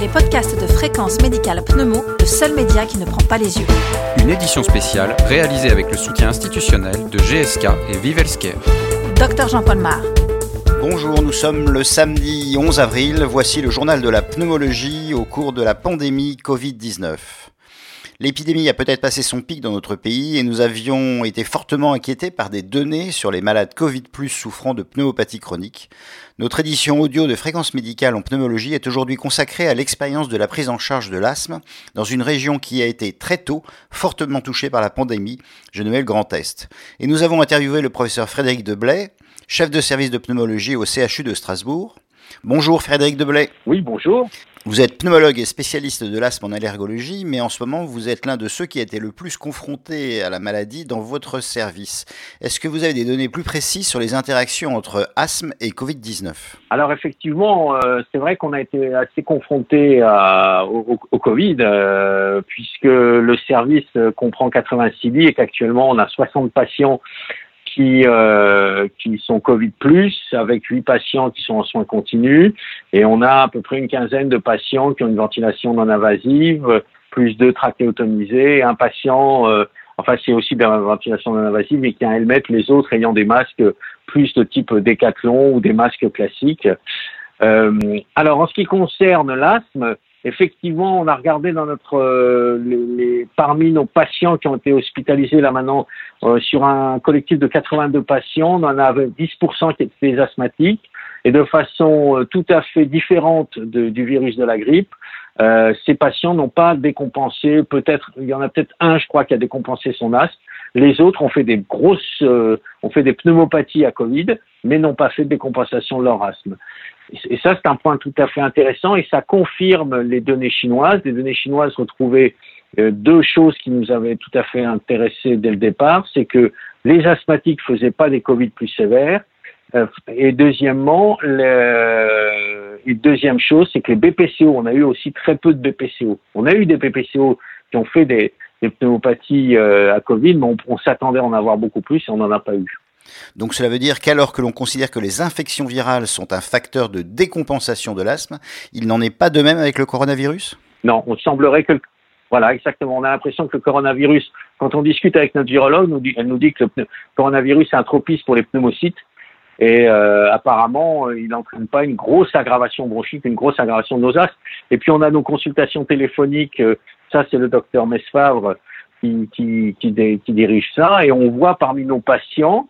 les podcasts de Fréquence Médicale Pneumo, le seul média qui ne prend pas les yeux. Une édition spéciale réalisée avec le soutien institutionnel de GSK et Vive Docteur Jean-Paul Mar. Bonjour, nous sommes le samedi 11 avril. Voici le journal de la pneumologie au cours de la pandémie Covid-19. L'épidémie a peut-être passé son pic dans notre pays et nous avions été fortement inquiétés par des données sur les malades Covid souffrant de pneumopathie chronique. Notre édition audio de fréquence médicale en pneumologie est aujourd'hui consacrée à l'expérience de la prise en charge de l'asthme dans une région qui a été très tôt fortement touchée par la pandémie, je nomme le Grand Est. Et nous avons interviewé le professeur Frédéric Deblay, chef de service de pneumologie au CHU de Strasbourg. Bonjour Frédéric Deblay. Oui, bonjour. Vous êtes pneumologue et spécialiste de l'asthme en allergologie, mais en ce moment, vous êtes l'un de ceux qui a été le plus confronté à la maladie dans votre service. Est-ce que vous avez des données plus précises sur les interactions entre asthme et Covid-19 Alors effectivement, euh, c'est vrai qu'on a été assez confronté au, Covid, euh, puisque le service comprend 86 lits et qu'actuellement on a 60 patients qui, euh, qui sont Covid plus, avec huit patients qui sont en soins continus, et on a à peu près une quinzaine de patients qui ont une ventilation non invasive, plus deux trachéotomisés, un patient, euh, enfin c'est aussi de la ventilation non invasive, mais qui a helmet, les autres ayant des masques plus de type décathlon ou des masques classiques. Euh, alors en ce qui concerne l'asthme, Effectivement, on a regardé dans notre euh, les, parmi nos patients qui ont été hospitalisés là maintenant euh, sur un collectif de 82 patients, on en avait 10% qui étaient asthmatiques et de façon euh, tout à fait différente du virus de la grippe. ces patients n'ont pas décompensé, peut-être il y en a peut-être un, je crois, qui a décompensé son asthme. Les autres ont fait des grosses, ont fait des pneumopathies à Covid, mais n'ont pas fait de décompensation de leur asthme. Et ça, c'est un point tout à fait intéressant et ça confirme les données chinoises. Les données chinoises retrouvaient euh, deux choses qui nous avaient tout à fait intéressés dès le départ. C'est que les asthmatiques faisaient pas des Covid plus sévères. Euh, et deuxièmement, le, deuxième chose, c'est que les BPCO, on a eu aussi très peu de BPCO. On a eu des BPCO qui ont fait des, pneumopathies euh, à Covid, mais on, on s'attendait à en avoir beaucoup plus et on n'en a pas eu. Donc cela veut dire qu'alors que l'on considère que les infections virales sont un facteur de décompensation de l'asthme, il n'en est pas de même avec le coronavirus? Non, on semblerait que voilà, exactement. On a l'impression que le coronavirus, quand on discute avec notre virologue, elle nous dit que le coronavirus est un tropisme pour les pneumocytes. Et euh, apparemment, euh, il n'entraîne pas une grosse aggravation bronchique, une grosse aggravation de nos asthmes. Et puis on a nos consultations téléphoniques. Euh, ça, c'est le docteur Mesfavre qui, dirige ça. Et on voit parmi nos patients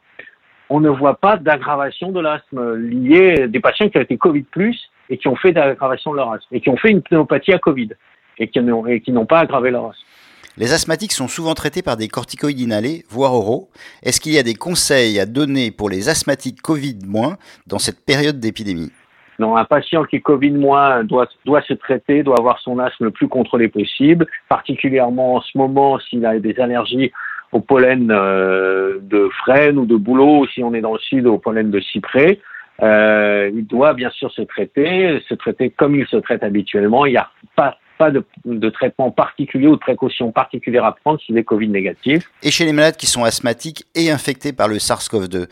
on ne voit pas d'aggravation de l'asthme lié des patients qui ont été Covid plus et qui ont fait d'aggravation de leur asthme et qui ont fait une pneumopathie à Covid et qui n'ont pas aggravé leur asthme. Les asthmatiques sont souvent traités par des corticoïdes inhalés, voire oraux. Est-ce qu'il y a des conseils à donner pour les asthmatiques Covid- dans cette période d'épidémie? Non, un patient qui est Covid- doit, doit se traiter, doit avoir son asthme le plus contrôlé possible, particulièrement en ce moment s'il a des allergies au pollen euh, de frêne ou de bouleau, si on est dans le sud, au pollen de cyprès. Euh, il doit bien sûr se traiter, se traiter comme il se traite habituellement. Il n'y a pas, pas de, de, traitement particulier ou de précaution particulière à prendre s'il est Covid négatif. Et chez les malades qui sont asthmatiques et infectés par le SARS-CoV-2,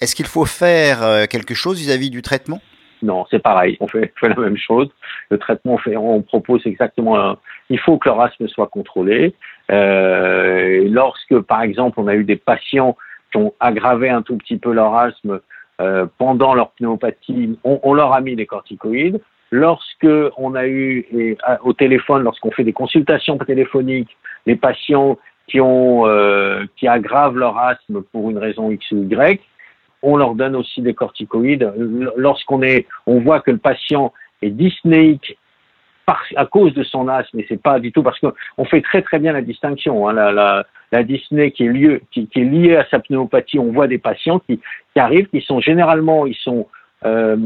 est-ce qu'il faut faire euh, quelque chose vis-à-vis -vis du traitement? Non, c'est pareil. On fait, fait, la même chose. Le traitement, on, fait, on propose exactement. Il faut que leur asthme soit contrôlé. Euh, lorsque, par exemple, on a eu des patients qui ont aggravé un tout petit peu leur asthme euh, pendant leur pneumopathie, on, leur a mis des corticoïdes. Lorsque on a eu et, au téléphone, lorsqu'on fait des consultations téléphoniques, les patients qui ont euh, qui aggravent leur asthme pour une raison X ou Y, on leur donne aussi des corticoïdes. Lorsqu'on est, on voit que le patient est dyspnéique à cause de son asthme, mais c'est pas du tout parce qu'on fait très très bien la distinction. Hein, la, la, qui est, liée à sa pneumopathie, on voit des patients qui, arrivent, qui sont généralement, ils sont euh,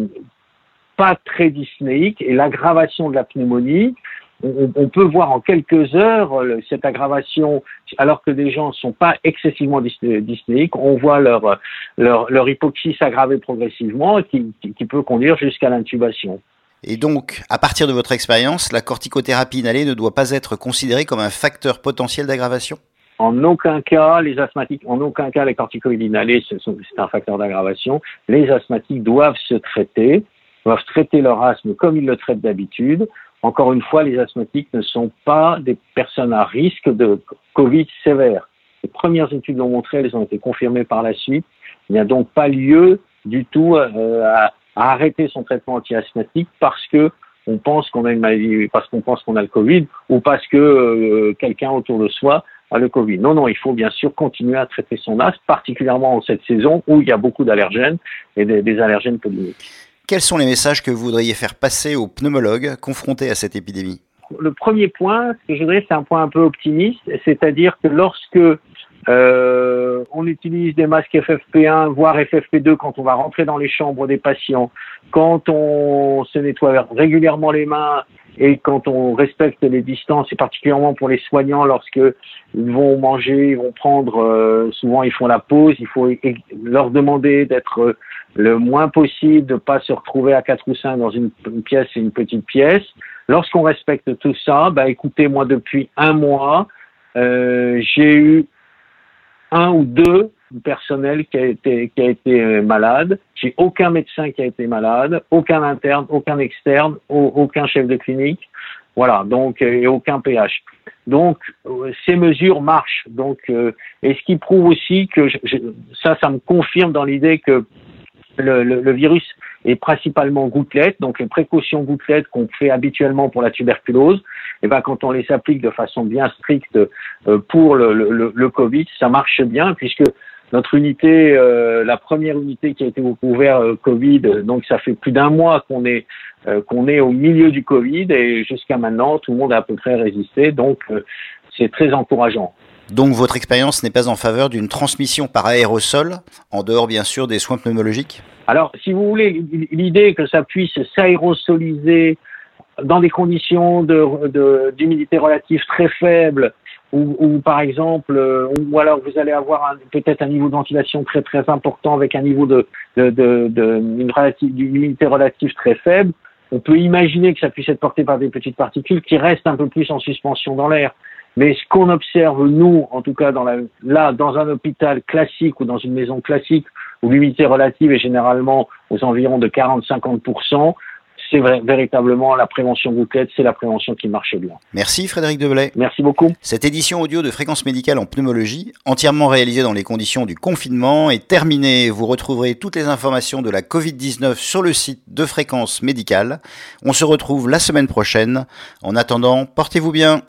pas très dyspnéiques et l'aggravation de la pneumonie, on, peut voir en quelques heures cette aggravation, alors que des gens ne sont pas excessivement dyspnéiques, on voit leur, hypoxie s'aggraver progressivement qui, peut conduire jusqu'à l'intubation. Et donc, à partir de votre expérience, la corticothérapie inhalée ne doit pas être considérée comme un facteur potentiel d'aggravation? En aucun cas, les asthmatiques, en aucun cas, les corticoïdes inhalés, c'est un facteur d'aggravation. Les asthmatiques doivent se traiter, doivent traiter leur asthme comme ils le traitent d'habitude encore une fois, les asthmatiques ne sont pas des personnes à risque de Covid sévère. Les premières études l'ont montré, elles ont été confirmées par la suite. Il n'y a donc pas lieu du tout euh, à, arrêter son traitement anti-asthmatique parce que on pense qu'on a une maladie, parce qu'on pense qu'on a le Covid ou parce que euh, quelqu'un autour de soi a le Covid. Non, non, il faut bien sûr continuer à traiter son asthme, particulièrement en cette saison où il y a beaucoup d'allergènes et des, des allergènes polliniques. Quels sont les messages que vous voudriez faire passer aux pneumologues confrontés à cette épidémie? Le premier point, ce que je voudrais, c'est un point un peu optimiste, c'est-à-dire que lorsque euh, on utilise des masques FFP1, voire FFP2 quand on va rentrer dans les chambres des patients, quand on se nettoie régulièrement les mains et quand on respecte les distances, et particulièrement pour les soignants, lorsque ils vont manger, ils vont prendre, euh, souvent ils font la pause, il faut leur demander d'être le moins possible, de pas se retrouver à quatre ou cinq dans une, pièce et une petite pièce. Lorsqu'on respecte tout ça, bah écoutez, moi depuis un mois, euh, j'ai eu un ou deux personnels qui a été qui a été euh, malade. J'ai aucun médecin qui a été malade, aucun interne, aucun externe, aucun chef de clinique. Voilà, donc euh, et aucun PH. Donc euh, ces mesures marchent. Donc et ce qui prouve aussi que ça, ça me confirme dans l'idée que le, virus est principalement gouttelette, donc les précautions gouttelettes qu'on fait habituellement pour la tuberculose, et eh ben quand on les applique de façon bien stricte euh, pour le, le, Covid, ça marche bien puisque notre unité, euh, la première unité qui a été ouverte euh, Covid, donc ça fait plus d'un mois qu'on est qu'on est au milieu du Covid et jusqu'à maintenant tout le monde a à peu près résisté, donc c'est très encourageant. Donc votre expérience n'est pas en faveur d'une transmission par aérosol, en dehors bien sûr des soins pneumologiques? Alors, si vous voulez, l'idée que ça puisse s'aérosoliser dans des conditions d'humidité relative très faible, ou, par exemple, euh, ou alors vous allez avoir peut-être un niveau de ventilation très très important avec un niveau de, d'humidité relative très faible, on peut imaginer que ça puisse être porté par des petites particules qui restent un peu plus en suspension dans l'air. Mais ce qu'on observe, nous, en tout cas, dans la, là, dans un hôpital classique ou dans une maison classique, où l'humidité relative est généralement aux environs de 40-50%, c'est véritablement la prévention gouttelette, c'est la prévention qui marche bien. Merci Frédéric Deblay. Merci beaucoup. Cette édition audio de Fréquence médicale en pneumologie, entièrement réalisée dans les conditions du confinement, est terminée. Vous retrouverez toutes les informations de la Covid-19 sur le site de Fréquence médicale. On se retrouve la semaine prochaine. En attendant, portez-vous bien.